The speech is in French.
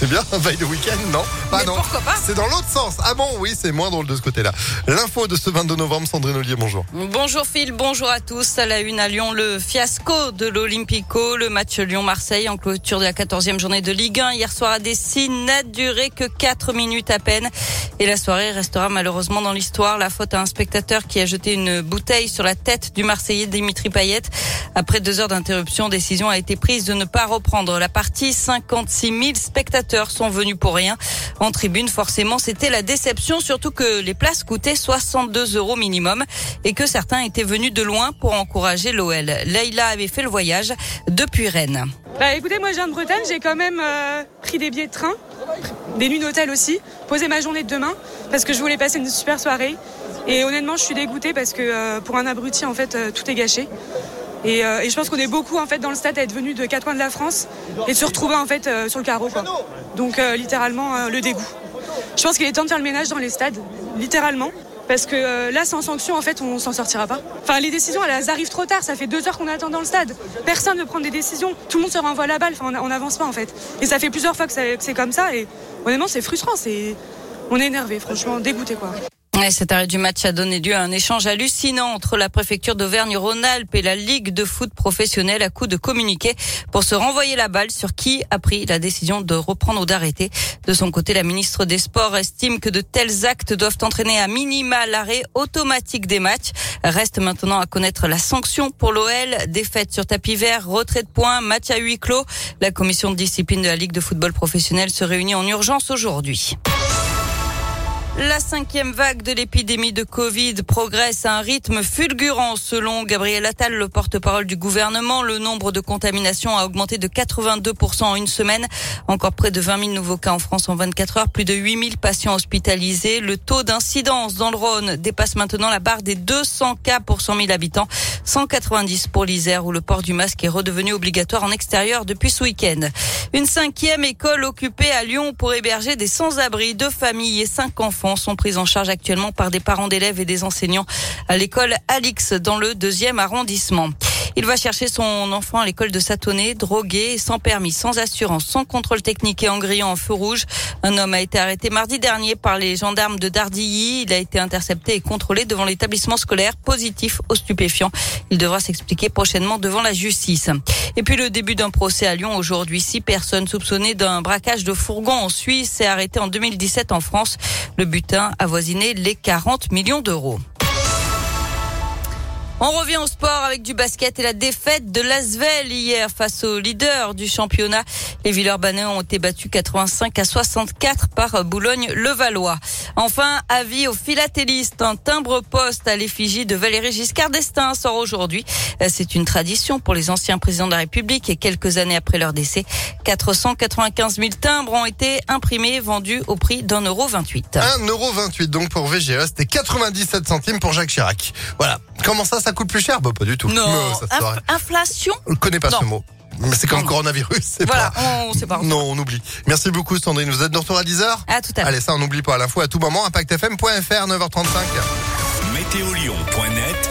C'est bien, veille de week-end, non Bah Mais non. pourquoi pas C'est dans l'autre sens. Ah bon, oui, c'est moins drôle de ce côté-là. L'info de ce 22 novembre, Sandrine Ollier, bonjour. Bonjour Phil, bonjour à tous. À la une à Lyon, le fiasco de l'Olympico, le match Lyon-Marseille en clôture de la 14e journée de Ligue 1 hier soir à Dessine n'a duré que 4 minutes à peine. Et la soirée restera malheureusement dans l'histoire. La faute à un spectateur qui a jeté une bouteille sur la tête du Marseillais Dimitri Payet. Après deux heures d'interruption, décision a été prise de ne pas reprendre la partie. 56 000 spectateurs sont venus pour rien. En tribune, forcément, c'était la déception, surtout que les places coûtaient 62 euros minimum et que certains étaient venus de loin pour encourager l'OL. Leïla avait fait le voyage depuis Rennes. Bah écoutez, moi je viens de Bretagne, j'ai quand même euh, pris des billets de train, des nuits d'hôtel aussi, posé ma journée de demain parce que je voulais passer une super soirée. Et honnêtement, je suis dégoûtée parce que euh, pour un abruti, en fait, euh, tout est gâché. Et, et, je pense qu'on est beaucoup en fait dans le stade à être venus de quatre coins de la France et de se retrouver en fait sur le carreau. Quoi. Donc littéralement le dégoût. Je pense qu'il est temps de faire le ménage dans les stades, littéralement. Parce que euh, là, sans sanction, en fait, on s'en sortira pas. Enfin, les décisions, elles, arrivent trop tard. Ça fait deux heures qu'on attend dans le stade. Personne ne prend des décisions. Tout le monde se renvoie la balle. Enfin, on n'avance pas, en fait. Et ça fait plusieurs fois que c'est comme ça. Et honnêtement, c'est frustrant. C'est, on est énervé, franchement, dégoûté, quoi. Cet arrêt du match a donné lieu à un échange hallucinant entre la préfecture d'Auvergne-Rhône-Alpes et la Ligue de foot professionnelle à coup de communiqué pour se renvoyer la balle sur qui a pris la décision de reprendre ou d'arrêter. De son côté, la ministre des Sports estime que de tels actes doivent entraîner à minima l'arrêt automatique des matchs. Reste maintenant à connaître la sanction pour l'OL, défaite sur tapis vert, retrait de points, match à huis clos. La commission de discipline de la Ligue de football professionnel se réunit en urgence aujourd'hui. La cinquième vague de l'épidémie de Covid progresse à un rythme fulgurant selon Gabriel Attal, le porte-parole du gouvernement. Le nombre de contaminations a augmenté de 82% en une semaine. Encore près de 20 000 nouveaux cas en France en 24 heures, plus de 8 000 patients hospitalisés. Le taux d'incidence dans le Rhône dépasse maintenant la barre des 200 cas pour 100 000 habitants, 190 pour l'Isère où le port du masque est redevenu obligatoire en extérieur depuis ce week-end. Une cinquième école occupée à Lyon pour héberger des sans-abri, deux familles et cinq enfants sont prises en charge actuellement par des parents d'élèves et des enseignants à l'école Alix dans le deuxième arrondissement. Il va chercher son enfant à l'école de Satonnet, drogué, sans permis, sans assurance, sans contrôle technique et en grillant en feu rouge. Un homme a été arrêté mardi dernier par les gendarmes de Dardilly. Il a été intercepté et contrôlé devant l'établissement scolaire positif aux stupéfiants. Il devra s'expliquer prochainement devant la justice. Et puis le début d'un procès à Lyon aujourd'hui. Six personnes soupçonnées d'un braquage de fourgon en Suisse et arrêtées en 2017 en France. Le butin avoisiné les 40 millions d'euros. On revient au sport avec du basket et la défaite de l'Asvel hier face au leader du championnat. Les Villeurbanais ont été battus 85 à 64 par Boulogne-Levallois. Enfin, avis aux philatélistes, un timbre-poste à l'effigie de Valéry Giscard d'Estaing sort aujourd'hui. C'est une tradition pour les anciens présidents de la République et quelques années après leur décès, 495 000 timbres ont été imprimés, vendus au prix d'un euro 28. Un euro 28 donc pour VGE, c'était 97 centimes pour Jacques Chirac. Voilà. Comment ça, ça coûte plus cher Bah pas du tout. Non. inflation On ne connaît pas ce mot. Mais c'est comme coronavirus. Voilà, on sait pas. Non, on oublie. Merci beaucoup Sandrine. Vous êtes de retour à 10h À tout à l'heure. Allez, ça on n'oublie pas à l'info à tout moment. ImpactFM.fr 9h35. Météolion.net